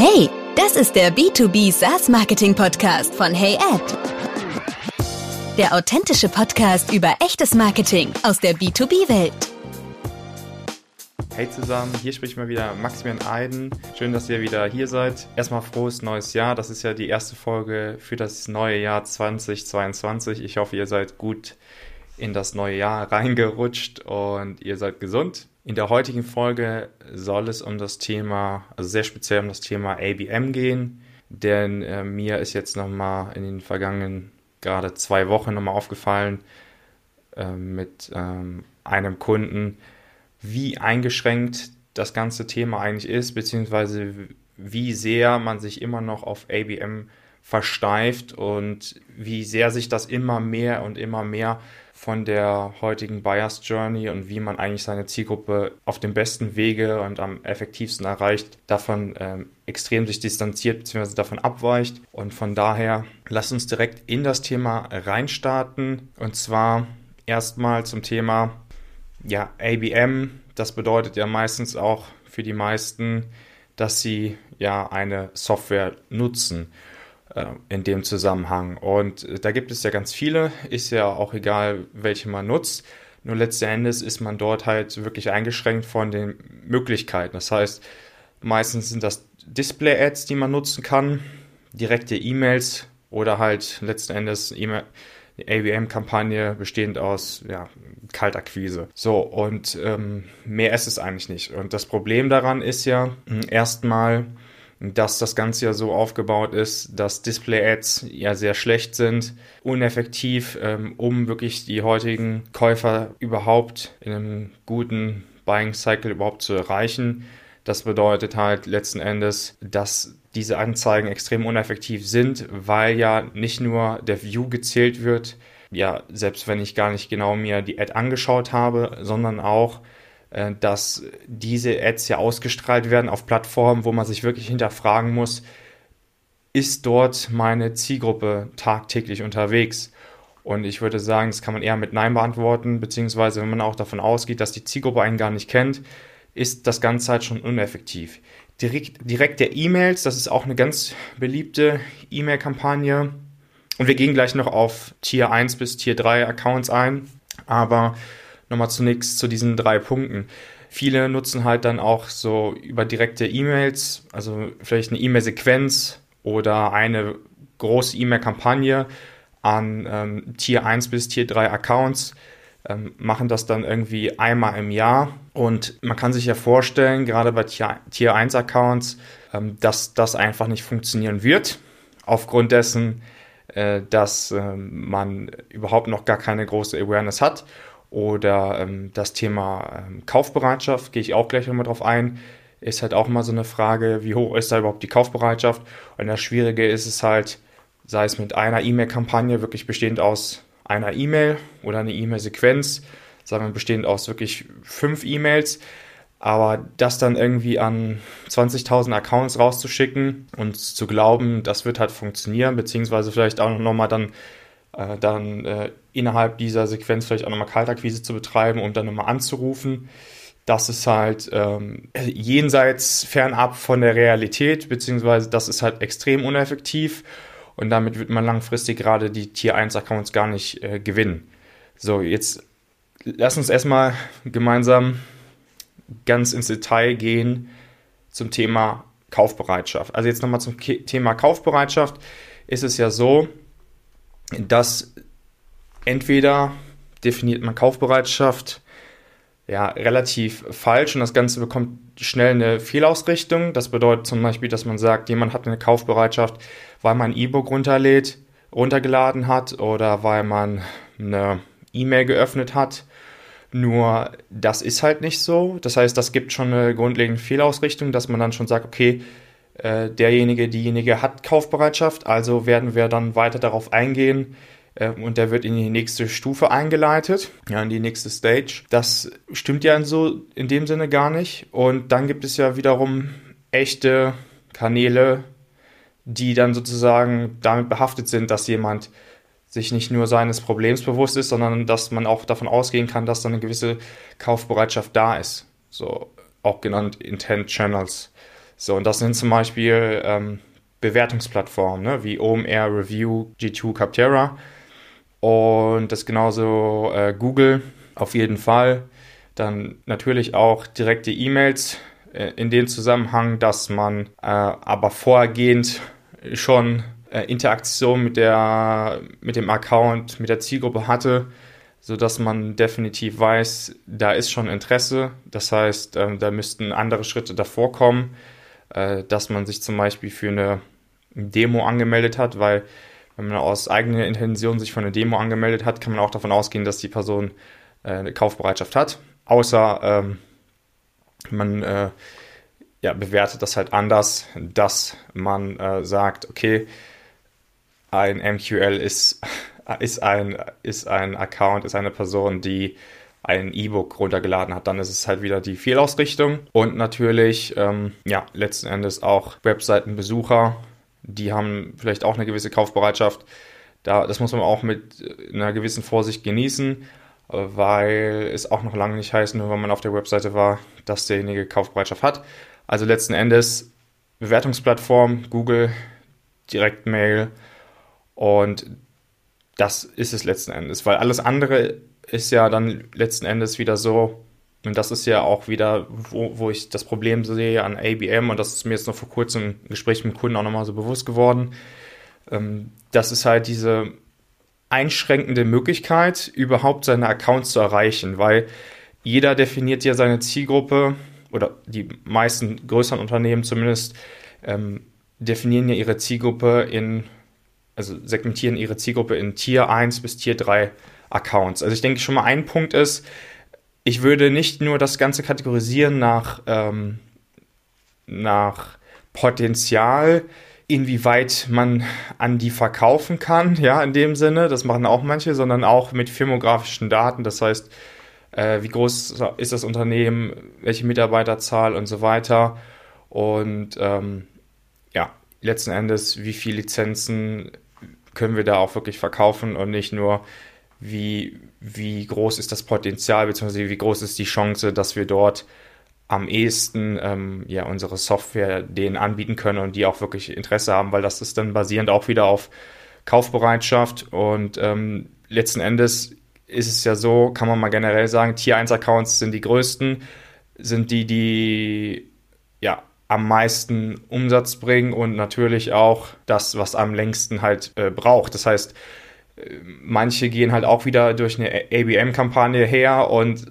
Hey, das ist der B2B SaaS Marketing Podcast von HeyAd. Der authentische Podcast über echtes Marketing aus der B2B-Welt. Hey zusammen, hier spricht mal wieder Maximilian Eiden. Schön, dass ihr wieder hier seid. Erstmal frohes neues Jahr. Das ist ja die erste Folge für das neue Jahr 2022. Ich hoffe, ihr seid gut in das neue Jahr reingerutscht und ihr seid gesund. In der heutigen Folge soll es um das Thema, also sehr speziell um das Thema ABM gehen, denn äh, mir ist jetzt nochmal in den vergangenen gerade zwei Wochen nochmal aufgefallen äh, mit ähm, einem Kunden, wie eingeschränkt das ganze Thema eigentlich ist, beziehungsweise wie sehr man sich immer noch auf ABM versteift und wie sehr sich das immer mehr und immer mehr von der heutigen Buyers Journey und wie man eigentlich seine Zielgruppe auf dem besten Wege und am effektivsten erreicht, davon ähm, extrem sich distanziert bzw. davon abweicht. Und von daher lasst uns direkt in das Thema reinstarten. Und zwar erstmal zum Thema ja, ABM. Das bedeutet ja meistens auch für die meisten, dass sie ja eine Software nutzen. Äh, in dem Zusammenhang. Und äh, da gibt es ja ganz viele, ist ja auch egal, welche man nutzt. Nur letzten Endes ist man dort halt wirklich eingeschränkt von den Möglichkeiten. Das heißt, meistens sind das Display-Ads, die man nutzen kann, direkte E-Mails oder halt letzten Endes e ABM-Kampagne bestehend aus ja, Kaltakquise. So, und ähm, mehr ist es eigentlich nicht. Und das Problem daran ist ja erstmal, dass das Ganze ja so aufgebaut ist, dass Display-Ads ja sehr schlecht sind, uneffektiv, ähm, um wirklich die heutigen Käufer überhaupt in einem guten Buying-Cycle überhaupt zu erreichen. Das bedeutet halt letzten Endes, dass diese Anzeigen extrem uneffektiv sind, weil ja nicht nur der View gezählt wird, ja, selbst wenn ich gar nicht genau mir die Ad angeschaut habe, sondern auch dass diese Ads ja ausgestrahlt werden auf Plattformen, wo man sich wirklich hinterfragen muss, ist dort meine Zielgruppe tagtäglich unterwegs? Und ich würde sagen, das kann man eher mit Nein beantworten, beziehungsweise wenn man auch davon ausgeht, dass die Zielgruppe einen gar nicht kennt, ist das Ganze halt schon uneffektiv. Direkt, direkte E-Mails, das ist auch eine ganz beliebte E-Mail-Kampagne. Und wir gehen gleich noch auf Tier 1 bis Tier 3 Accounts ein. Aber nochmal zunächst zu diesen drei Punkten. Viele nutzen halt dann auch so über direkte E-Mails, also vielleicht eine E-Mail-Sequenz oder eine große E-Mail-Kampagne an ähm, Tier 1 bis Tier 3 Accounts, ähm, machen das dann irgendwie einmal im Jahr. Und man kann sich ja vorstellen, gerade bei Tier, Tier 1 Accounts, ähm, dass das einfach nicht funktionieren wird. Aufgrund dessen, äh, dass äh, man überhaupt noch gar keine große Awareness hat oder ähm, das Thema ähm, Kaufbereitschaft, gehe ich auch gleich nochmal drauf ein, ist halt auch mal so eine Frage, wie hoch ist da überhaupt die Kaufbereitschaft? Und das Schwierige ist es halt, sei es mit einer E-Mail-Kampagne, wirklich bestehend aus einer E-Mail oder eine E-Mail-Sequenz, sagen wir bestehend aus wirklich fünf E-Mails, aber das dann irgendwie an 20.000 Accounts rauszuschicken und zu glauben, das wird halt funktionieren, beziehungsweise vielleicht auch nochmal dann äh, dann äh, innerhalb dieser Sequenz vielleicht auch nochmal Kaltakquise zu betreiben und dann nochmal anzurufen. Das ist halt ähm, jenseits fernab von der Realität, beziehungsweise das ist halt extrem uneffektiv und damit wird man langfristig gerade die Tier 1 Accounts gar nicht äh, gewinnen. So, jetzt lass uns erstmal gemeinsam ganz ins Detail gehen zum Thema Kaufbereitschaft. Also jetzt nochmal zum Thema Kaufbereitschaft ist es ja so, dass entweder definiert man Kaufbereitschaft ja relativ falsch und das Ganze bekommt schnell eine Fehlausrichtung. Das bedeutet zum Beispiel, dass man sagt, jemand hat eine Kaufbereitschaft, weil man ein E-Book runterlädt, runtergeladen hat oder weil man eine E-Mail geöffnet hat. Nur das ist halt nicht so. Das heißt, das gibt schon eine grundlegende Fehlausrichtung, dass man dann schon sagt, okay, äh, derjenige, diejenige hat Kaufbereitschaft, also werden wir dann weiter darauf eingehen äh, und der wird in die nächste Stufe eingeleitet, ja, in die nächste Stage. Das stimmt ja in so in dem Sinne gar nicht. Und dann gibt es ja wiederum echte Kanäle, die dann sozusagen damit behaftet sind, dass jemand sich nicht nur seines Problems bewusst ist, sondern dass man auch davon ausgehen kann, dass dann eine gewisse Kaufbereitschaft da ist. So auch genannt Intent Channels. So, und das sind zum Beispiel ähm, Bewertungsplattformen, ne, wie OMR, Review, G2, Capterra. Und das genauso äh, Google auf jeden Fall. Dann natürlich auch direkte E-Mails äh, in dem Zusammenhang, dass man äh, aber vorgehend schon äh, Interaktion mit, der, mit dem Account, mit der Zielgruppe hatte, sodass man definitiv weiß, da ist schon Interesse. Das heißt, ähm, da müssten andere Schritte davor kommen, äh, dass man sich zum Beispiel für eine Demo angemeldet hat, weil wenn man aus eigener Intention sich für eine Demo angemeldet hat, kann man auch davon ausgehen, dass die Person äh, eine Kaufbereitschaft hat. Außer ähm, man äh, ja, bewertet das halt anders, dass man äh, sagt, okay, ein MQL ist, ist, ein, ist ein Account, ist eine Person, die ein E-Book runtergeladen hat, dann ist es halt wieder die Fehlausrichtung. Und natürlich, ähm, ja, letzten Endes auch Webseitenbesucher, die haben vielleicht auch eine gewisse Kaufbereitschaft. Da, das muss man auch mit einer gewissen Vorsicht genießen, weil es auch noch lange nicht heißt, nur wenn man auf der Webseite war, dass derjenige Kaufbereitschaft hat. Also letzten Endes Bewertungsplattform, Google, Direktmail und das ist es letzten Endes, weil alles andere ist ja dann letzten Endes wieder so, und das ist ja auch wieder, wo, wo ich das Problem sehe an ABM, und das ist mir jetzt noch vor kurzem im Gespräch mit dem Kunden auch nochmal so bewusst geworden. Ähm, das ist halt diese einschränkende Möglichkeit, überhaupt seine Accounts zu erreichen, weil jeder definiert ja seine Zielgruppe oder die meisten größeren Unternehmen zumindest ähm, definieren ja ihre Zielgruppe in, also segmentieren ihre Zielgruppe in Tier 1 bis Tier 3 Accounts. Also ich denke schon mal ein Punkt ist, ich würde nicht nur das Ganze kategorisieren nach, ähm, nach Potenzial, inwieweit man an die verkaufen kann, ja, in dem Sinne, das machen auch manche, sondern auch mit firmografischen Daten, das heißt, äh, wie groß ist das Unternehmen, welche Mitarbeiterzahl und so weiter. Und ähm, ja, letzten Endes, wie viele Lizenzen können wir da auch wirklich verkaufen und nicht nur, wie, wie groß ist das Potenzial, beziehungsweise wie groß ist die Chance, dass wir dort am ehesten ähm, ja, unsere Software denen anbieten können und die auch wirklich Interesse haben, weil das ist dann basierend auch wieder auf Kaufbereitschaft und ähm, letzten Endes ist es ja so, kann man mal generell sagen, Tier 1 Accounts sind die größten, sind die, die ja am meisten Umsatz bringen und natürlich auch das, was am längsten halt äh, braucht. Das heißt, manche gehen halt auch wieder durch eine ABM-Kampagne her und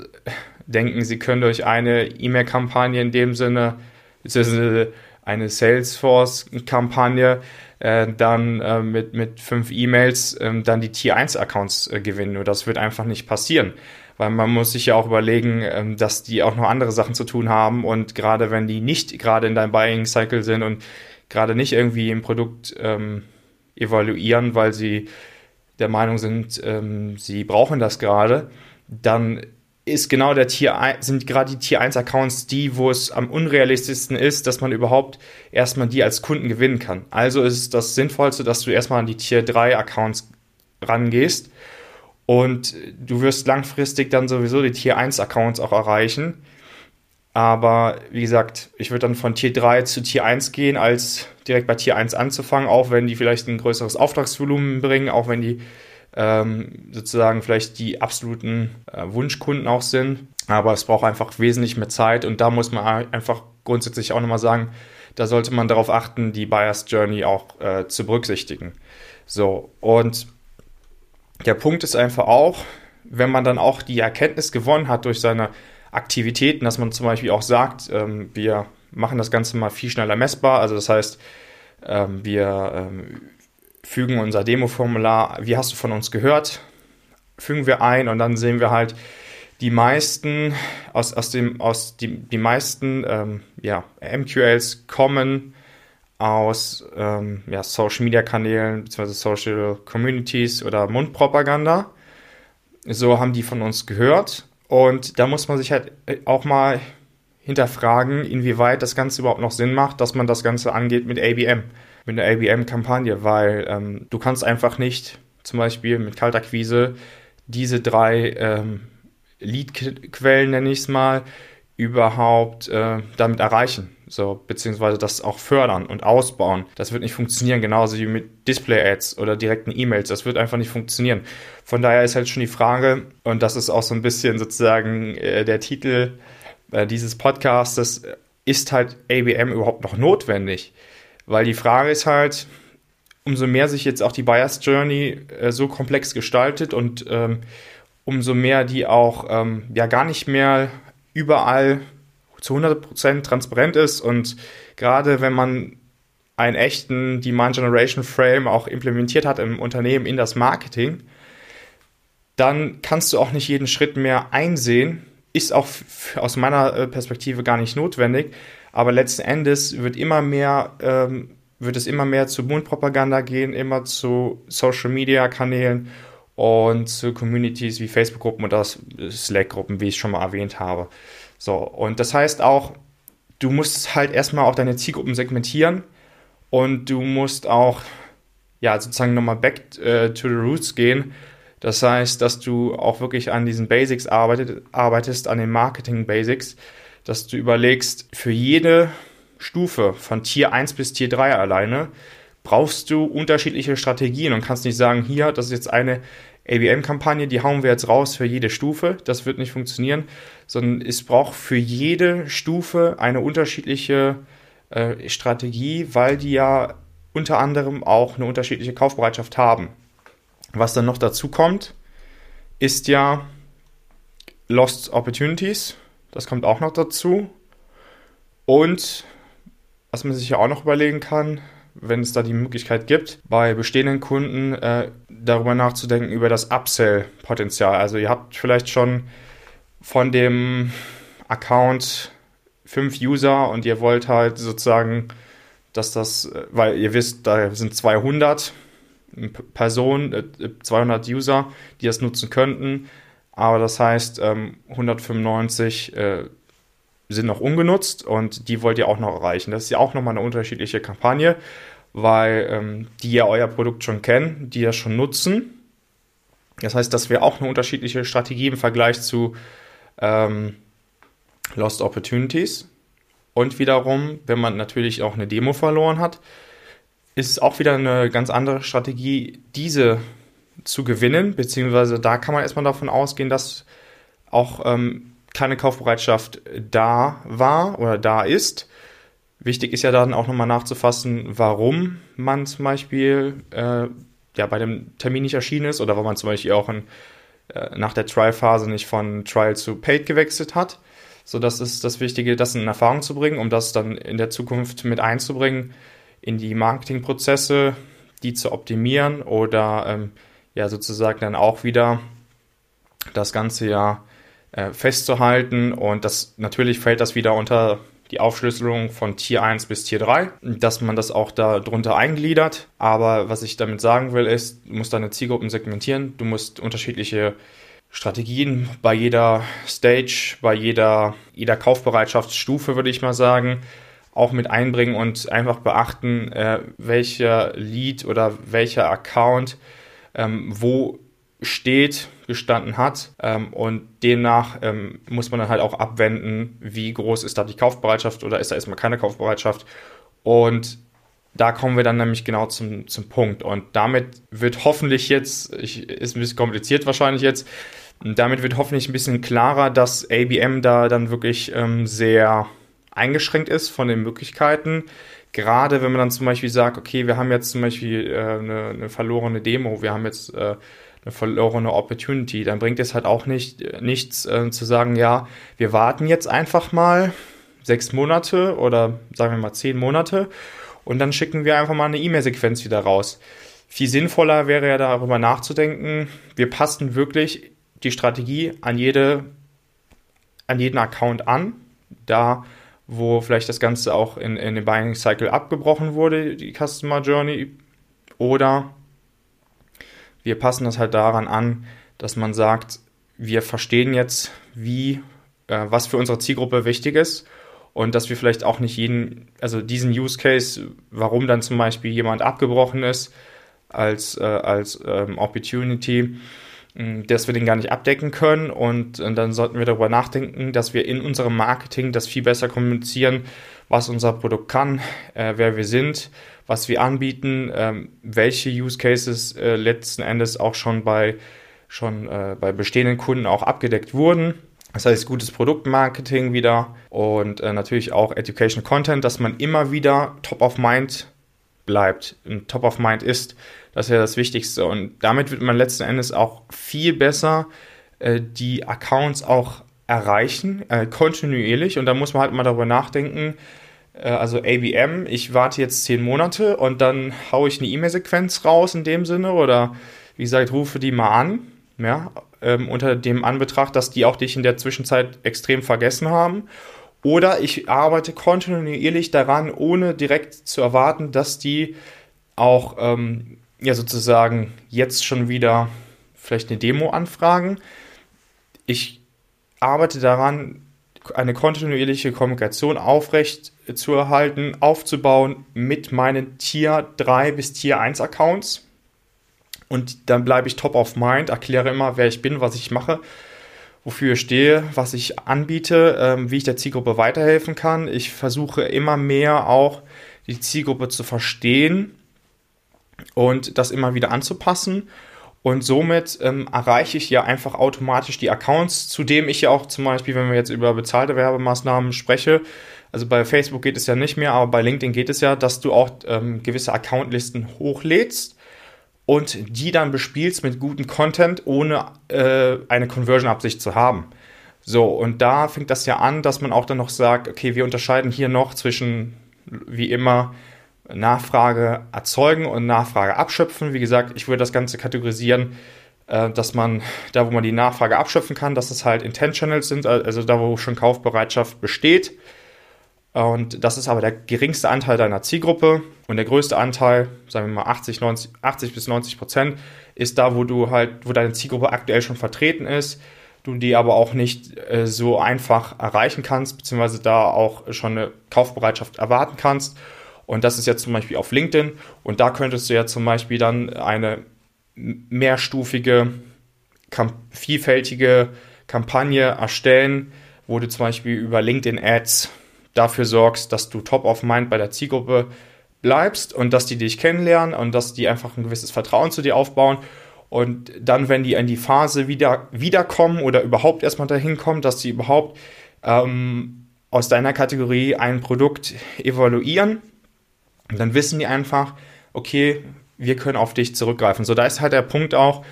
denken, sie können durch eine E-Mail-Kampagne in dem Sinne, beziehungsweise eine Salesforce-Kampagne, äh, dann äh, mit, mit fünf E-Mails äh, dann die Tier 1 Accounts äh, gewinnen. Nur das wird einfach nicht passieren. Weil man muss sich ja auch überlegen, ähm, dass die auch noch andere Sachen zu tun haben und gerade wenn die nicht gerade in deinem Buying Cycle sind und gerade nicht irgendwie ein Produkt ähm, evaluieren, weil sie der Meinung sind, ähm, sie brauchen das gerade, dann ist genau der Tier 1, sind gerade die Tier 1 Accounts die, wo es am unrealistischsten ist, dass man überhaupt erstmal die als Kunden gewinnen kann. Also ist das Sinnvollste, dass du erstmal an die Tier 3 Accounts rangehst und du wirst langfristig dann sowieso die Tier 1 Accounts auch erreichen. Aber wie gesagt, ich würde dann von Tier 3 zu Tier 1 gehen, als direkt bei Tier 1 anzufangen, auch wenn die vielleicht ein größeres Auftragsvolumen bringen, auch wenn die ähm, sozusagen vielleicht die absoluten äh, Wunschkunden auch sind. Aber es braucht einfach wesentlich mehr Zeit und da muss man einfach grundsätzlich auch nochmal sagen, da sollte man darauf achten, die Buyers Journey auch äh, zu berücksichtigen. So, und der Punkt ist einfach auch, wenn man dann auch die Erkenntnis gewonnen hat durch seine Aktivitäten, dass man zum Beispiel auch sagt, ähm, wir machen das Ganze mal viel schneller messbar. Also das heißt, ähm, wir ähm, fügen unser Demo-Formular, wie hast du von uns gehört, fügen wir ein und dann sehen wir halt die meisten aus, aus dem aus die, die meisten ähm, ja, MQLs kommen aus ähm, ja, Social Media Kanälen bzw. Social Communities oder Mundpropaganda. So haben die von uns gehört und da muss man sich halt auch mal hinterfragen, inwieweit das Ganze überhaupt noch Sinn macht, dass man das Ganze angeht mit ABM mit einer ABM-Kampagne, weil ähm, du kannst einfach nicht zum Beispiel mit Kaltakquise diese drei ähm, Lead-Quellen, nenne ich es mal, überhaupt äh, damit erreichen. So, beziehungsweise das auch fördern und ausbauen. Das wird nicht funktionieren, genauso wie mit Display-Ads oder direkten E-Mails. Das wird einfach nicht funktionieren. Von daher ist halt schon die Frage, und das ist auch so ein bisschen sozusagen äh, der Titel äh, dieses Podcasts, ist halt ABM überhaupt noch notwendig? Weil die Frage ist halt, umso mehr sich jetzt auch die Buyers Journey äh, so komplex gestaltet und ähm, umso mehr die auch ähm, ja gar nicht mehr überall zu 100% transparent ist und gerade wenn man einen echten Demand Generation Frame auch implementiert hat im Unternehmen in das Marketing, dann kannst du auch nicht jeden Schritt mehr einsehen. Ist auch aus meiner äh, Perspektive gar nicht notwendig, aber letzten Endes wird immer mehr ähm, wird es immer mehr zu Mundpropaganda gehen, immer zu Social Media Kanälen und zu Communities wie Facebook-Gruppen oder Slack-Gruppen, wie ich schon mal erwähnt habe. So, und das heißt auch, du musst halt erstmal auch deine Zielgruppen segmentieren und du musst auch, ja, sozusagen nochmal back äh, to the roots gehen. Das heißt, dass du auch wirklich an diesen Basics arbeitet, arbeitest, an den Marketing-Basics, dass du überlegst, für jede Stufe von Tier 1 bis Tier 3 alleine brauchst du unterschiedliche Strategien und kannst nicht sagen, hier, das ist jetzt eine ABM-Kampagne, die hauen wir jetzt raus für jede Stufe. Das wird nicht funktionieren, sondern es braucht für jede Stufe eine unterschiedliche äh, Strategie, weil die ja unter anderem auch eine unterschiedliche Kaufbereitschaft haben. Was dann noch dazu kommt, ist ja Lost Opportunities. Das kommt auch noch dazu. Und was man sich ja auch noch überlegen kann, wenn es da die Möglichkeit gibt, bei bestehenden Kunden äh, darüber nachzudenken, über das Upsell-Potenzial. Also ihr habt vielleicht schon von dem Account fünf User und ihr wollt halt sozusagen, dass das, äh, weil ihr wisst, da sind 200 Personen, 200 User, die das nutzen könnten. Aber das heißt, 195 ähm, sind noch ungenutzt und die wollt ihr auch noch erreichen. Das ist ja auch nochmal eine unterschiedliche Kampagne, weil ähm, die ja euer Produkt schon kennen, die ja schon nutzen. Das heißt, das wäre auch eine unterschiedliche Strategie im Vergleich zu ähm, Lost Opportunities. Und wiederum, wenn man natürlich auch eine Demo verloren hat, ist auch wieder eine ganz andere Strategie, diese zu gewinnen, beziehungsweise da kann man erstmal davon ausgehen, dass auch ähm, keine Kaufbereitschaft da war oder da ist. Wichtig ist ja dann auch nochmal nachzufassen, warum man zum Beispiel äh, ja, bei dem Termin nicht erschienen ist oder warum man zum Beispiel auch in, äh, nach der Trial-Phase nicht von Trial zu Paid gewechselt hat. So, das ist das Wichtige, das in Erfahrung zu bringen, um das dann in der Zukunft mit einzubringen in die Marketingprozesse, die zu optimieren oder ähm, ja sozusagen dann auch wieder das Ganze ja äh, festzuhalten. Und das natürlich fällt das wieder unter die Aufschlüsselung von Tier 1 bis Tier 3, dass man das auch da drunter eingliedert. Aber was ich damit sagen will, ist, du musst deine Zielgruppen segmentieren, du musst unterschiedliche Strategien bei jeder Stage, bei jeder, jeder Kaufbereitschaftsstufe, würde ich mal sagen, auch mit einbringen und einfach beachten, äh, welcher Lead oder welcher Account ähm, wo steht, gestanden hat. Ähm, und demnach ähm, muss man dann halt auch abwenden, wie groß ist da die Kaufbereitschaft oder ist da erstmal keine Kaufbereitschaft. Und da kommen wir dann nämlich genau zum, zum Punkt. Und damit wird hoffentlich jetzt, ich, ist ein bisschen kompliziert wahrscheinlich jetzt, damit wird hoffentlich ein bisschen klarer, dass ABM da dann wirklich ähm, sehr eingeschränkt ist von den Möglichkeiten. Gerade wenn man dann zum Beispiel sagt, okay, wir haben jetzt zum Beispiel äh, eine, eine verlorene Demo, wir haben jetzt äh, eine verlorene Opportunity. Dann bringt es halt auch nicht, nichts äh, zu sagen, ja, wir warten jetzt einfach mal sechs Monate oder sagen wir mal zehn Monate und dann schicken wir einfach mal eine E-Mail-Sequenz wieder raus. Viel sinnvoller wäre ja darüber nachzudenken, wir passen wirklich die Strategie an jede, an jeden Account an, da wo vielleicht das Ganze auch in, in dem Buying Cycle abgebrochen wurde, die Customer Journey, oder wir passen das halt daran an, dass man sagt, wir verstehen jetzt, wie, äh, was für unsere Zielgruppe wichtig ist und dass wir vielleicht auch nicht jeden, also diesen Use Case, warum dann zum Beispiel jemand abgebrochen ist als, äh, als ähm, Opportunity, dass wir den gar nicht abdecken können und, und dann sollten wir darüber nachdenken, dass wir in unserem Marketing das viel besser kommunizieren, was unser Produkt kann, äh, wer wir sind, was wir anbieten, ähm, welche Use Cases äh, letzten Endes auch schon bei schon äh, bei bestehenden Kunden auch abgedeckt wurden. Das heißt, gutes Produktmarketing wieder und äh, natürlich auch Education Content, dass man immer wieder top of mind bleibt, top of mind ist. Das ist ja das Wichtigste. Und damit wird man letzten Endes auch viel besser äh, die Accounts auch erreichen, äh, kontinuierlich. Und da muss man halt mal darüber nachdenken, also ABM, ich warte jetzt zehn Monate und dann haue ich eine E-Mail-Sequenz raus in dem Sinne oder wie gesagt, rufe die mal an ja, ähm, unter dem Anbetracht, dass die auch dich in der Zwischenzeit extrem vergessen haben. Oder ich arbeite kontinuierlich daran, ohne direkt zu erwarten, dass die auch ähm, ja sozusagen jetzt schon wieder vielleicht eine Demo anfragen. Ich arbeite daran, eine kontinuierliche Kommunikation aufrecht zu erhalten, aufzubauen mit meinen Tier 3 bis Tier 1 Accounts und dann bleibe ich top of mind, erkläre immer, wer ich bin, was ich mache, wofür ich stehe, was ich anbiete, ähm, wie ich der Zielgruppe weiterhelfen kann. Ich versuche immer mehr auch die Zielgruppe zu verstehen und das immer wieder anzupassen. Und somit ähm, erreiche ich ja einfach automatisch die Accounts, zudem ich ja auch zum Beispiel, wenn wir jetzt über bezahlte Werbemaßnahmen spreche, also bei Facebook geht es ja nicht mehr, aber bei LinkedIn geht es ja, dass du auch ähm, gewisse Accountlisten hochlädst und die dann bespielst mit gutem Content, ohne äh, eine Conversion-Absicht zu haben. So, und da fängt das ja an, dass man auch dann noch sagt, okay, wir unterscheiden hier noch zwischen, wie immer, Nachfrage erzeugen und Nachfrage abschöpfen. Wie gesagt, ich würde das Ganze kategorisieren, äh, dass man da, wo man die Nachfrage abschöpfen kann, dass es halt Intentionals sind, also da, wo schon Kaufbereitschaft besteht. Und das ist aber der geringste Anteil deiner Zielgruppe. Und der größte Anteil, sagen wir mal 80, 90, 80 bis 90 Prozent, ist da, wo du halt, wo deine Zielgruppe aktuell schon vertreten ist, du die aber auch nicht äh, so einfach erreichen kannst, beziehungsweise da auch schon eine Kaufbereitschaft erwarten kannst. Und das ist jetzt zum Beispiel auf LinkedIn. Und da könntest du ja zum Beispiel dann eine mehrstufige, vielfältige Kampagne erstellen, wo du zum Beispiel über LinkedIn Ads dafür sorgst, dass du top of mind bei der Zielgruppe bleibst und dass die dich kennenlernen und dass die einfach ein gewisses Vertrauen zu dir aufbauen. Und dann, wenn die in die Phase wieder wiederkommen oder überhaupt erstmal dahin kommen, dass sie überhaupt ähm, aus deiner Kategorie ein Produkt evaluieren, dann wissen die einfach, okay, wir können auf dich zurückgreifen. So, da ist halt der Punkt auch,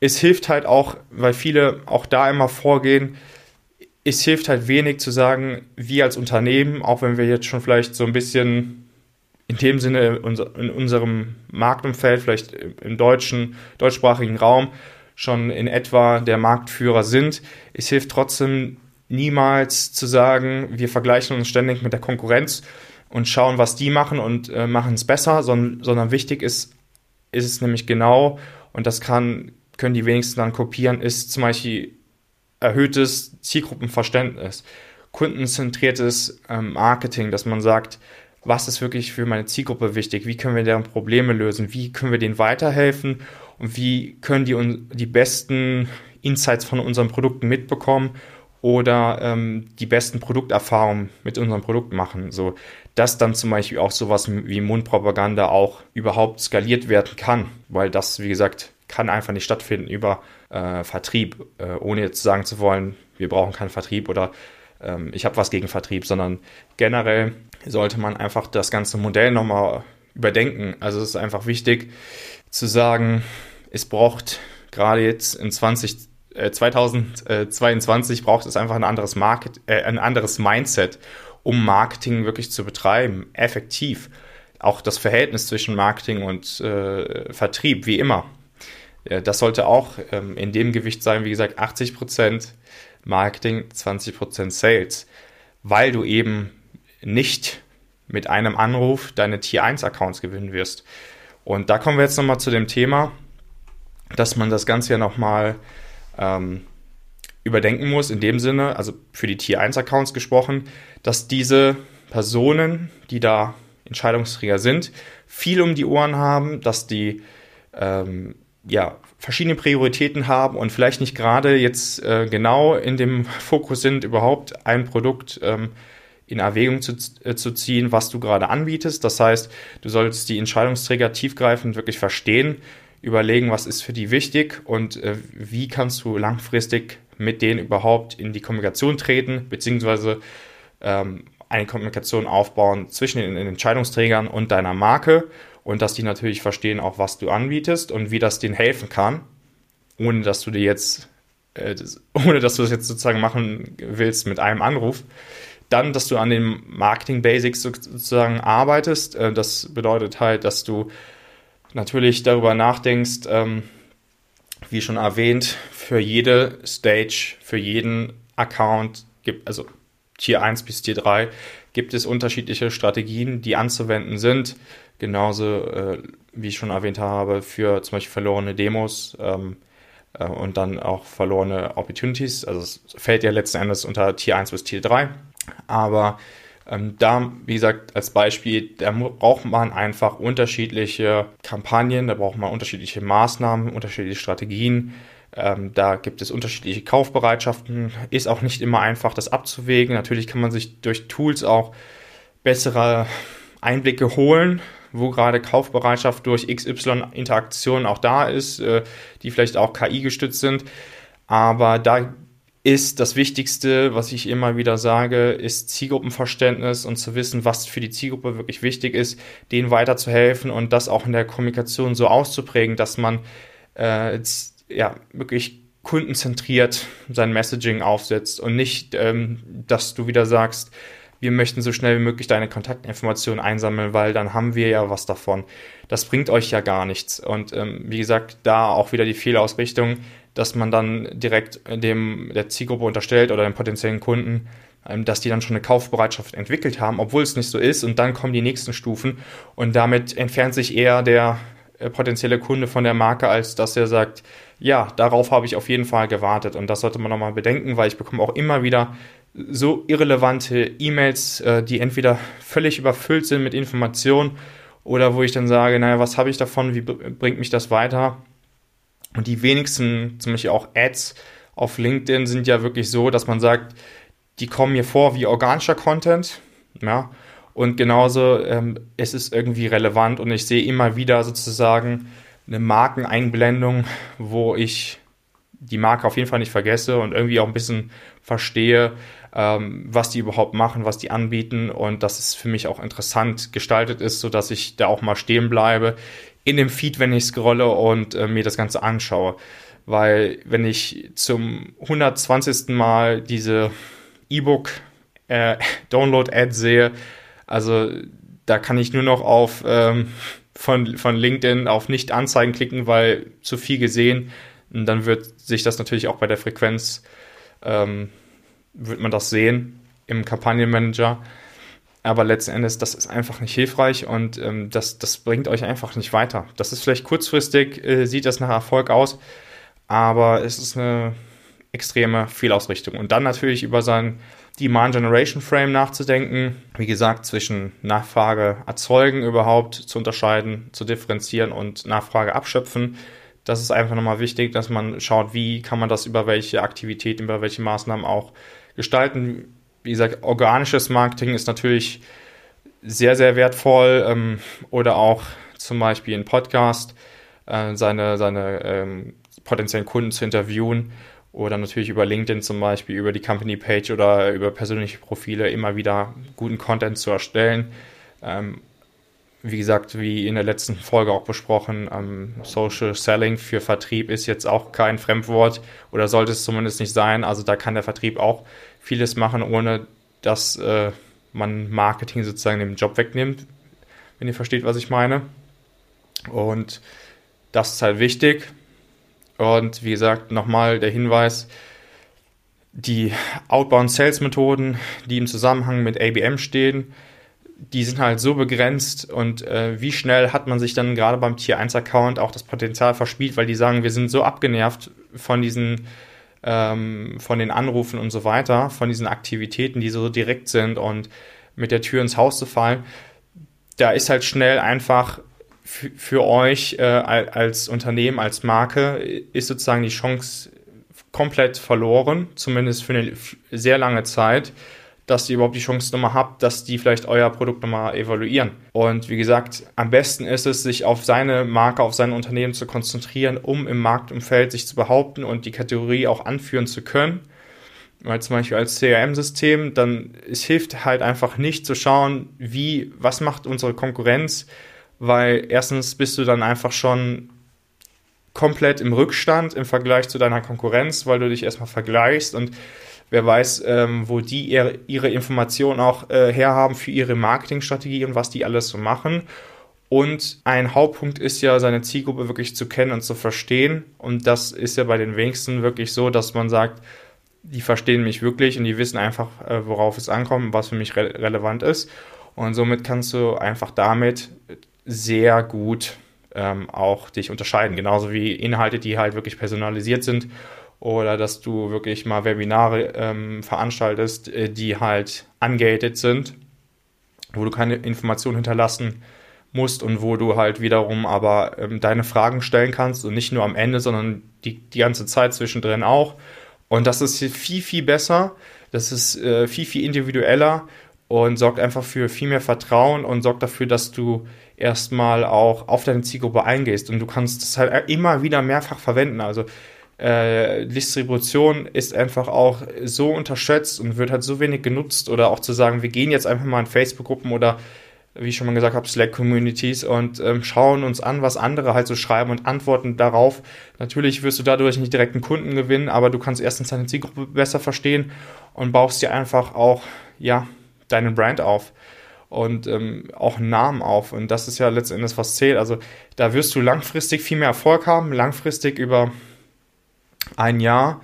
es hilft halt auch, weil viele auch da immer vorgehen, es hilft halt wenig zu sagen, wir als Unternehmen, auch wenn wir jetzt schon vielleicht so ein bisschen in dem Sinne in unserem Marktumfeld, vielleicht im deutschen, deutschsprachigen Raum, schon in etwa der Marktführer sind. Es hilft trotzdem niemals zu sagen, wir vergleichen uns ständig mit der Konkurrenz und schauen, was die machen und äh, machen es besser, sondern, sondern wichtig ist, ist es nämlich genau, und das kann, können die wenigsten dann kopieren, ist zum Beispiel erhöhtes Zielgruppenverständnis, kundenzentriertes ähm, Marketing, dass man sagt, was ist wirklich für meine Zielgruppe wichtig, wie können wir deren Probleme lösen, wie können wir denen weiterhelfen? Und wie können die die besten Insights von unseren Produkten mitbekommen oder ähm, die besten Produkterfahrungen mit unserem Produkt machen. So, dass dann zum Beispiel auch sowas wie Mundpropaganda auch überhaupt skaliert werden kann, weil das, wie gesagt, kann einfach nicht stattfinden über äh, Vertrieb, äh, ohne jetzt sagen zu wollen, wir brauchen keinen Vertrieb oder ähm, ich habe was gegen Vertrieb, sondern generell sollte man einfach das ganze Modell nochmal überdenken. Also es ist einfach wichtig zu sagen, es braucht gerade jetzt in 20, äh, 2022 braucht es einfach ein anderes Market, äh, ein anderes Mindset, um Marketing wirklich zu betreiben, effektiv. Auch das Verhältnis zwischen Marketing und äh, Vertrieb, wie immer. Das sollte auch ähm, in dem Gewicht sein, wie gesagt, 80% Marketing, 20% Sales, weil du eben nicht mit einem Anruf deine Tier 1 Accounts gewinnen wirst. Und da kommen wir jetzt nochmal zu dem Thema, dass man das Ganze ja nochmal ähm, überdenken muss, in dem Sinne, also für die Tier 1 Accounts gesprochen, dass diese Personen, die da Entscheidungsträger sind, viel um die Ohren haben, dass die ähm, ja, verschiedene Prioritäten haben und vielleicht nicht gerade jetzt äh, genau in dem Fokus sind, überhaupt ein Produkt ähm, in Erwägung zu, äh, zu ziehen, was du gerade anbietest. Das heißt, du solltest die Entscheidungsträger tiefgreifend wirklich verstehen, überlegen, was ist für die wichtig und äh, wie kannst du langfristig mit denen überhaupt in die Kommunikation treten, beziehungsweise ähm, eine Kommunikation aufbauen zwischen den Entscheidungsträgern und deiner Marke und dass die natürlich verstehen auch, was du anbietest und wie das denen helfen kann, ohne dass du dir jetzt, äh, das, ohne dass du das jetzt sozusagen machen willst mit einem Anruf. Dann, dass du an den Marketing Basics sozusagen arbeitest. Äh, das bedeutet halt, dass du natürlich darüber nachdenkst, ähm, wie schon erwähnt, für jede Stage, für jeden Account gibt, also Tier 1 bis Tier 3, gibt es unterschiedliche Strategien, die anzuwenden sind. Genauso, äh, wie ich schon erwähnt habe, für zum Beispiel verlorene Demos ähm, äh, und dann auch verlorene Opportunities. Also es fällt ja letzten Endes unter Tier 1 bis Tier 3. Aber ähm, da, wie gesagt, als Beispiel, da braucht man einfach unterschiedliche Kampagnen, da braucht man unterschiedliche Maßnahmen, unterschiedliche Strategien. Ähm, da gibt es unterschiedliche Kaufbereitschaften. Ist auch nicht immer einfach, das abzuwägen. Natürlich kann man sich durch Tools auch bessere Einblicke holen, wo gerade Kaufbereitschaft durch XY-Interaktionen auch da ist, äh, die vielleicht auch KI gestützt sind. Aber da ist das Wichtigste, was ich immer wieder sage, ist Zielgruppenverständnis und zu wissen, was für die Zielgruppe wirklich wichtig ist, denen weiterzuhelfen und das auch in der Kommunikation so auszuprägen, dass man äh, ja wirklich kundenzentriert sein Messaging aufsetzt und nicht, ähm, dass du wieder sagst, wir möchten so schnell wie möglich deine Kontaktinformationen einsammeln, weil dann haben wir ja was davon. Das bringt euch ja gar nichts. Und ähm, wie gesagt, da auch wieder die Fehlausrichtung, dass man dann direkt dem der Zielgruppe unterstellt oder den potenziellen Kunden, ähm, dass die dann schon eine Kaufbereitschaft entwickelt haben, obwohl es nicht so ist. Und dann kommen die nächsten Stufen und damit entfernt sich eher der äh, potenzielle Kunde von der Marke, als dass er sagt, ja, darauf habe ich auf jeden Fall gewartet. Und das sollte man nochmal bedenken, weil ich bekomme auch immer wieder so irrelevante E-Mails, äh, die entweder völlig überfüllt sind mit Informationen oder wo ich dann sage, naja, was habe ich davon, wie bringt mich das weiter? Und die wenigsten, zum Beispiel auch Ads auf LinkedIn sind ja wirklich so, dass man sagt, die kommen mir vor wie organischer Content, ja, und genauso ähm, es ist irgendwie relevant und ich sehe immer wieder sozusagen eine Markeneinblendung, wo ich die Marke auf jeden Fall nicht vergesse und irgendwie auch ein bisschen verstehe, ähm, was die überhaupt machen, was die anbieten und dass es für mich auch interessant gestaltet ist, sodass ich da auch mal stehen bleibe in dem Feed, wenn ich scrolle und äh, mir das Ganze anschaue. Weil wenn ich zum 120. Mal diese E-Book äh, sehe, also da kann ich nur noch auf ähm, von, von LinkedIn auf Nicht-Anzeigen klicken, weil zu viel gesehen. Und dann wird sich das natürlich auch bei der Frequenz ähm, wird man das sehen im Kampagnenmanager. Aber letzten Endes, das ist einfach nicht hilfreich und ähm, das, das bringt euch einfach nicht weiter. Das ist vielleicht kurzfristig, äh, sieht das nach Erfolg aus, aber es ist eine extreme Fehlausrichtung. Und dann natürlich über sein Demand Generation Frame nachzudenken. Wie gesagt, zwischen Nachfrage erzeugen überhaupt zu unterscheiden, zu differenzieren und Nachfrage abschöpfen. Das ist einfach nochmal wichtig, dass man schaut, wie kann man das über welche Aktivitäten, über welche Maßnahmen auch gestalten. Wie gesagt, organisches Marketing ist natürlich sehr, sehr wertvoll ähm, oder auch zum Beispiel ein Podcast, äh, seine, seine ähm, potenziellen Kunden zu interviewen oder natürlich über LinkedIn zum Beispiel, über die Company Page oder über persönliche Profile immer wieder guten Content zu erstellen. Ähm, wie gesagt, wie in der letzten Folge auch besprochen, ähm, Social Selling für Vertrieb ist jetzt auch kein Fremdwort oder sollte es zumindest nicht sein. Also da kann der Vertrieb auch vieles machen, ohne dass äh, man Marketing sozusagen den Job wegnimmt, wenn ihr versteht, was ich meine. Und das ist halt wichtig. Und wie gesagt, nochmal der Hinweis, die Outbound Sales Methoden, die im Zusammenhang mit ABM stehen, die sind halt so begrenzt und äh, wie schnell hat man sich dann gerade beim Tier 1 Account auch das Potenzial verspielt, weil die sagen, wir sind so abgenervt von diesen ähm, von den Anrufen und so weiter, von diesen Aktivitäten, die so direkt sind und mit der Tür ins Haus zu fallen, da ist halt schnell einfach für euch äh, als Unternehmen, als Marke ist sozusagen die Chance komplett verloren, zumindest für eine sehr lange Zeit, dass ihr überhaupt die Chance nochmal habt, dass die vielleicht euer Produkt nochmal evaluieren. Und wie gesagt, am besten ist es, sich auf seine Marke, auf sein Unternehmen zu konzentrieren, um im Marktumfeld sich zu behaupten und die Kategorie auch anführen zu können. Weil zum Beispiel als CRM-System, dann es hilft halt einfach nicht zu schauen, wie, was macht unsere Konkurrenz, weil erstens bist du dann einfach schon komplett im Rückstand im Vergleich zu deiner Konkurrenz, weil du dich erstmal vergleichst und wer weiß, ähm, wo die ihre, ihre Informationen auch äh, herhaben für ihre Marketingstrategie und was die alles so machen. Und ein Hauptpunkt ist ja, seine Zielgruppe wirklich zu kennen und zu verstehen. Und das ist ja bei den wenigsten wirklich so, dass man sagt, die verstehen mich wirklich und die wissen einfach, äh, worauf es ankommt, was für mich re relevant ist. Und somit kannst du einfach damit sehr gut ähm, auch dich unterscheiden. Genauso wie Inhalte, die halt wirklich personalisiert sind oder dass du wirklich mal Webinare ähm, veranstaltest, äh, die halt ungated sind, wo du keine Informationen hinterlassen musst und wo du halt wiederum aber ähm, deine Fragen stellen kannst und nicht nur am Ende, sondern die, die ganze Zeit zwischendrin auch. Und das ist viel, viel besser, das ist äh, viel, viel individueller und sorgt einfach für viel mehr Vertrauen und sorgt dafür, dass du erstmal auch auf deine Zielgruppe eingehst und du kannst es halt immer wieder mehrfach verwenden. Also äh, Distribution ist einfach auch so unterschätzt und wird halt so wenig genutzt oder auch zu sagen, wir gehen jetzt einfach mal in Facebook-Gruppen oder wie ich schon mal gesagt habe, Slack-Communities und ähm, schauen uns an, was andere halt so schreiben und antworten darauf. Natürlich wirst du dadurch nicht direkt einen Kunden gewinnen, aber du kannst erstens deine Zielgruppe besser verstehen und baust dir einfach auch, ja, deinen Brand auf und ähm, auch Namen auf. Und das ist ja letztendlich was zählt. Also da wirst du langfristig viel mehr Erfolg haben. Langfristig über ein Jahr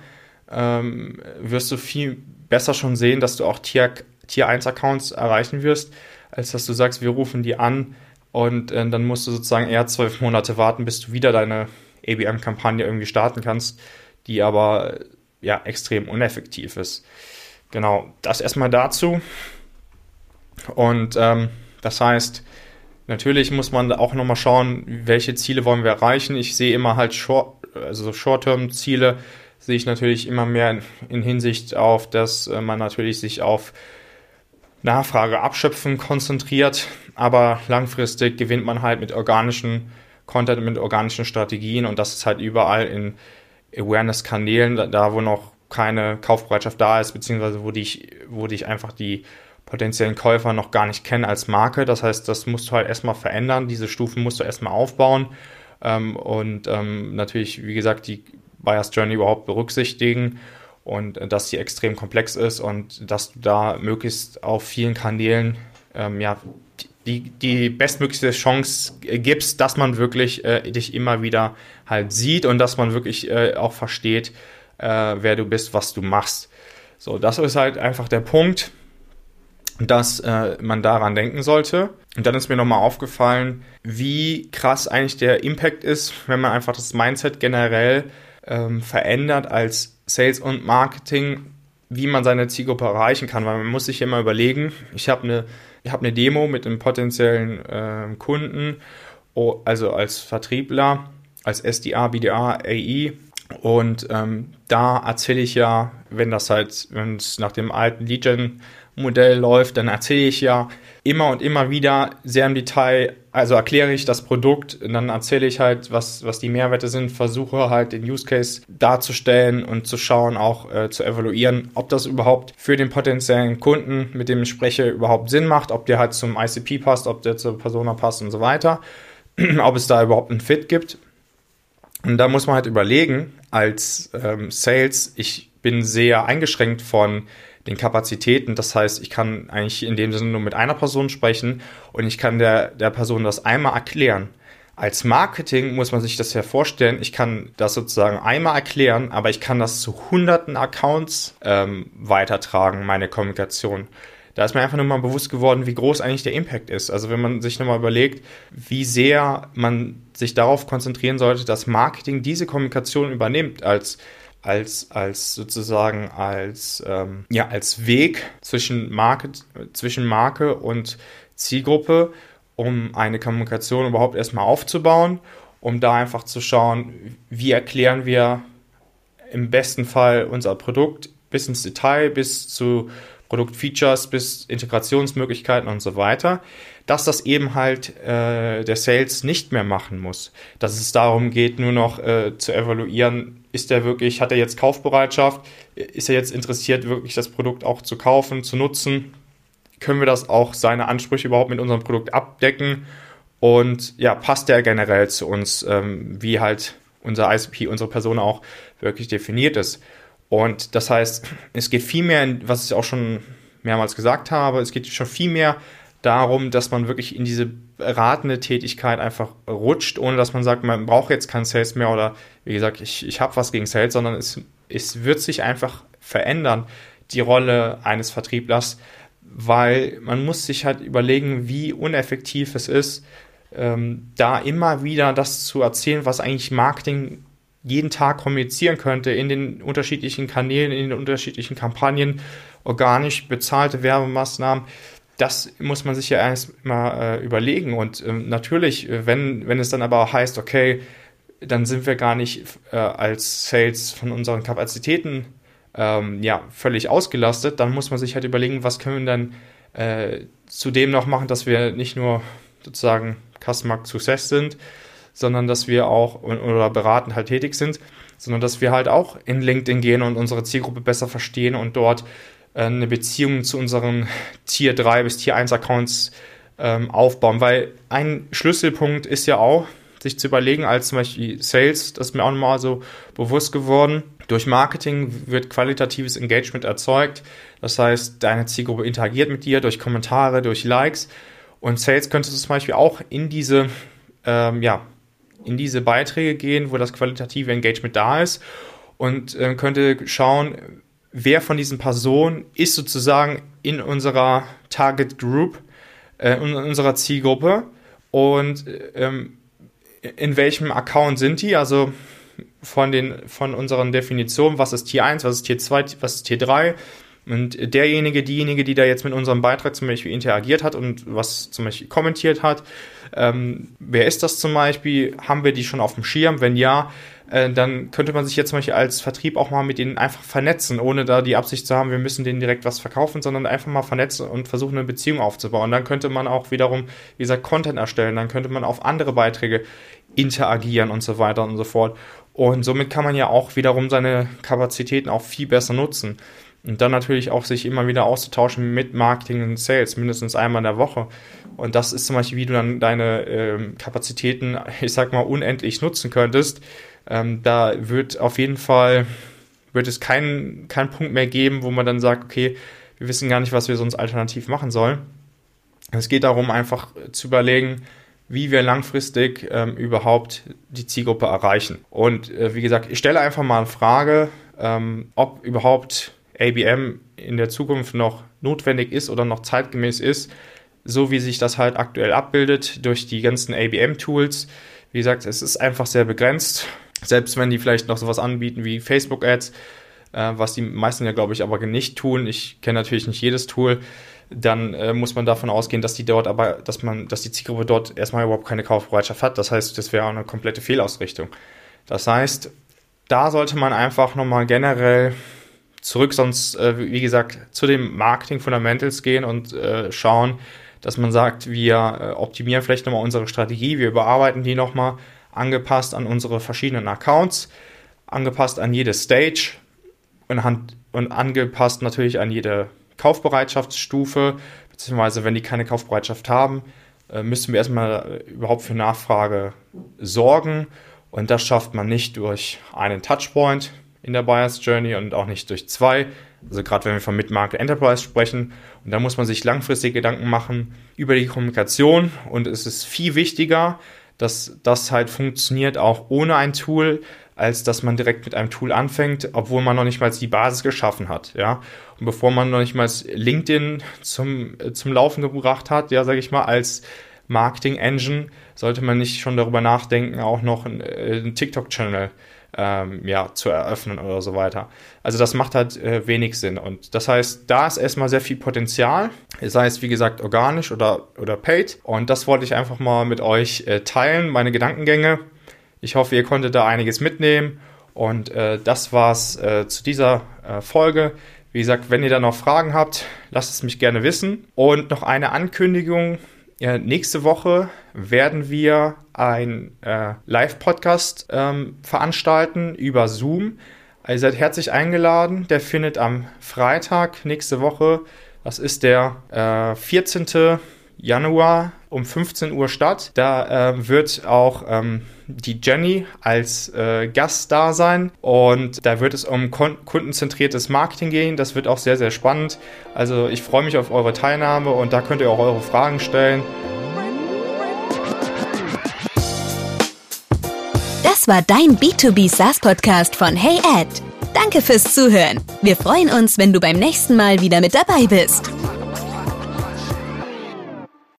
ähm, wirst du viel besser schon sehen, dass du auch Tier, Tier 1 Accounts erreichen wirst, als dass du sagst, wir rufen die an und äh, dann musst du sozusagen eher zwölf Monate warten, bis du wieder deine ABM-Kampagne irgendwie starten kannst, die aber ja extrem uneffektiv ist. Genau, das erstmal dazu. Und ähm, das heißt, natürlich muss man auch nochmal schauen, welche Ziele wollen wir erreichen. Ich sehe immer halt Short, also Short-Term-Ziele sehe ich natürlich immer mehr in, in Hinsicht auf, dass äh, man natürlich sich auf Nachfrage abschöpfen konzentriert, aber langfristig gewinnt man halt mit organischen Content, mit organischen Strategien und das ist halt überall in Awareness-Kanälen, da, wo noch keine Kaufbereitschaft da ist, beziehungsweise wo dich, wo dich einfach die potenziellen Käufer noch gar nicht kennen als Marke. Das heißt, das musst du halt erstmal verändern. Diese Stufen musst du erstmal aufbauen ähm, und ähm, natürlich, wie gesagt, die Buyer's Journey überhaupt berücksichtigen und äh, dass sie extrem komplex ist und dass du da möglichst auf vielen Kanälen ähm, ja, die, die bestmöglichste Chance gibst, dass man wirklich äh, dich immer wieder halt sieht und dass man wirklich äh, auch versteht, äh, wer du bist, was du machst. So, das ist halt einfach der Punkt dass äh, man daran denken sollte. Und dann ist mir nochmal aufgefallen, wie krass eigentlich der Impact ist, wenn man einfach das Mindset generell ähm, verändert als Sales und Marketing, wie man seine Zielgruppe erreichen kann. Weil man muss sich immer überlegen, ich habe eine, hab eine Demo mit einem potenziellen äh, Kunden, also als Vertriebler, als SDA, BDA, AI. Und ähm, da erzähle ich ja, wenn das halt, wenn es nach dem alten Lead-Gen Modell läuft, dann erzähle ich ja immer und immer wieder sehr im Detail, also erkläre ich das Produkt dann erzähle ich halt, was, was die Mehrwerte sind, versuche halt den Use Case darzustellen und zu schauen, auch äh, zu evaluieren, ob das überhaupt für den potenziellen Kunden, mit dem ich spreche, überhaupt Sinn macht, ob der halt zum ICP passt, ob der zur Persona passt und so weiter, ob es da überhaupt einen Fit gibt. Und da muss man halt überlegen, als ähm, Sales, ich bin sehr eingeschränkt von den Kapazitäten. Das heißt, ich kann eigentlich in dem Sinne nur mit einer Person sprechen und ich kann der, der Person das einmal erklären. Als Marketing muss man sich das ja vorstellen, ich kann das sozusagen einmal erklären, aber ich kann das zu hunderten Accounts ähm, weitertragen, meine Kommunikation. Da ist mir einfach nur mal bewusst geworden, wie groß eigentlich der Impact ist. Also wenn man sich nochmal überlegt, wie sehr man sich darauf konzentrieren sollte, dass Marketing diese Kommunikation übernimmt als als, als sozusagen als, ähm, ja, als Weg zwischen Marke, zwischen Marke und Zielgruppe um eine Kommunikation überhaupt erstmal aufzubauen, um da einfach zu schauen, wie erklären wir im besten Fall unser Produkt bis ins Detail, bis zu Produktfeatures, bis Integrationsmöglichkeiten und so weiter, dass das eben halt äh, der Sales nicht mehr machen muss. Dass es darum geht, nur noch äh, zu evaluieren, ist er wirklich, hat er jetzt Kaufbereitschaft, ist er jetzt interessiert, wirklich das Produkt auch zu kaufen, zu nutzen, können wir das auch seine Ansprüche überhaupt mit unserem Produkt abdecken und ja, passt der generell zu uns, ähm, wie halt unser ICP, unsere Person auch wirklich definiert ist. Und das heißt, es geht viel mehr, was ich auch schon mehrmals gesagt habe, es geht schon viel mehr darum, dass man wirklich in diese beratende Tätigkeit einfach rutscht, ohne dass man sagt, man braucht jetzt kein Sales mehr oder wie gesagt, ich, ich habe was gegen Sales, sondern es, es wird sich einfach verändern, die Rolle eines Vertrieblers, weil man muss sich halt überlegen, wie uneffektiv es ist, ähm, da immer wieder das zu erzählen, was eigentlich Marketing jeden Tag kommunizieren könnte in den unterschiedlichen Kanälen, in den unterschiedlichen Kampagnen, organisch bezahlte Werbemaßnahmen. Das muss man sich ja erst mal äh, überlegen. Und äh, natürlich, wenn, wenn es dann aber heißt, okay, dann sind wir gar nicht äh, als Sales von unseren Kapazitäten ähm, ja, völlig ausgelastet, dann muss man sich halt überlegen, was können wir dann äh, zudem noch machen, dass wir nicht nur sozusagen Customer Success sind, sondern dass wir auch oder beratend halt tätig sind, sondern dass wir halt auch in LinkedIn gehen und unsere Zielgruppe besser verstehen und dort eine Beziehung zu unseren Tier 3 bis Tier 1 Accounts ähm, aufbauen. Weil ein Schlüsselpunkt ist ja auch, sich zu überlegen, als zum Beispiel Sales, das ist mir auch nochmal so bewusst geworden. Durch Marketing wird qualitatives Engagement erzeugt. Das heißt, deine Zielgruppe interagiert mit dir durch Kommentare, durch Likes. Und Sales könnte zum Beispiel auch in diese ähm, ja, in diese Beiträge gehen, wo das qualitative Engagement da ist und äh, könnte schauen, wer von diesen Personen ist sozusagen in unserer Target Group, äh, in unserer Zielgruppe und ähm, in welchem Account sind die, also von den von unseren Definitionen, was ist Tier 1, was ist Tier 2, was ist Tier 3 und derjenige, diejenige, die da jetzt mit unserem Beitrag zum Beispiel interagiert hat und was zum Beispiel kommentiert hat, ähm, wer ist das zum Beispiel? Haben wir die schon auf dem Schirm? Wenn ja, äh, dann könnte man sich jetzt zum Beispiel als Vertrieb auch mal mit denen einfach vernetzen, ohne da die Absicht zu haben, wir müssen denen direkt was verkaufen, sondern einfach mal vernetzen und versuchen, eine Beziehung aufzubauen. Dann könnte man auch wiederum, wie gesagt, Content erstellen, dann könnte man auf andere Beiträge interagieren und so weiter und so fort. Und somit kann man ja auch wiederum seine Kapazitäten auch viel besser nutzen. Und dann natürlich auch sich immer wieder auszutauschen mit Marketing und Sales, mindestens einmal in der Woche. Und das ist zum Beispiel, wie du dann deine ähm, Kapazitäten, ich sag mal, unendlich nutzen könntest. Ähm, da wird auf jeden Fall, wird es keinen keinen Punkt mehr geben, wo man dann sagt, okay, wir wissen gar nicht, was wir sonst alternativ machen sollen. Es geht darum, einfach zu überlegen, wie wir langfristig ähm, überhaupt die Zielgruppe erreichen. Und äh, wie gesagt, ich stelle einfach mal eine Frage, ähm, ob überhaupt ABM in der Zukunft noch notwendig ist oder noch zeitgemäß ist, so wie sich das halt aktuell abbildet durch die ganzen ABM-Tools. Wie gesagt, es ist einfach sehr begrenzt. Selbst wenn die vielleicht noch sowas anbieten wie Facebook-Ads, äh, was die meisten ja, glaube ich, aber nicht tun. Ich kenne natürlich nicht jedes Tool. Dann äh, muss man davon ausgehen, dass die dort aber, dass man, dass die Zielgruppe dort erstmal überhaupt keine Kaufbereitschaft hat. Das heißt, das wäre eine komplette Fehlausrichtung. Das heißt, da sollte man einfach nochmal generell zurück, sonst, äh, wie gesagt, zu den Marketing Fundamentals gehen und äh, schauen, dass man sagt, wir äh, optimieren vielleicht nochmal unsere Strategie, wir überarbeiten die nochmal, angepasst an unsere verschiedenen Accounts, angepasst an jede Stage und, angepasst natürlich an jede Kaufbereitschaftsstufe, beziehungsweise wenn die keine Kaufbereitschaft haben, äh, müssen wir erstmal überhaupt für Nachfrage sorgen. Und das schafft man nicht durch einen Touchpoint, in der Buyers Journey und auch nicht durch zwei. Also gerade wenn wir von Mid-Market Enterprise sprechen. Und da muss man sich langfristig Gedanken machen über die Kommunikation. Und es ist viel wichtiger, dass das halt funktioniert auch ohne ein Tool, als dass man direkt mit einem Tool anfängt, obwohl man noch nicht mal die Basis geschaffen hat, ja. Und bevor man noch nicht mal LinkedIn zum, zum Laufen gebracht hat, ja, sage ich mal, als Marketing Engine, sollte man nicht schon darüber nachdenken, auch noch einen, einen TikTok-Channel ähm, ja, zu eröffnen oder so weiter. Also das macht halt äh, wenig Sinn. Und das heißt, da ist erstmal sehr viel Potenzial, sei es wie gesagt organisch oder, oder paid. Und das wollte ich einfach mal mit euch äh, teilen, meine Gedankengänge. Ich hoffe, ihr konntet da einiges mitnehmen. Und äh, das war's äh, zu dieser äh, Folge. Wie gesagt, wenn ihr da noch Fragen habt, lasst es mich gerne wissen. Und noch eine Ankündigung. Ja, nächste Woche werden wir ein äh, Live-Podcast ähm, veranstalten über Zoom. ihr seid herzlich eingeladen. Der findet am Freitag nächste Woche, das ist der äh, 14. Januar um 15 Uhr statt. Da äh, wird auch ähm, die Jenny als äh, Gast da sein und da wird es um kundenzentriertes Marketing gehen. Das wird auch sehr, sehr spannend. Also ich freue mich auf eure Teilnahme und da könnt ihr auch eure Fragen stellen. Das war dein B2B SaaS Podcast von Hey Ed. Danke fürs Zuhören. Wir freuen uns, wenn du beim nächsten Mal wieder mit dabei bist.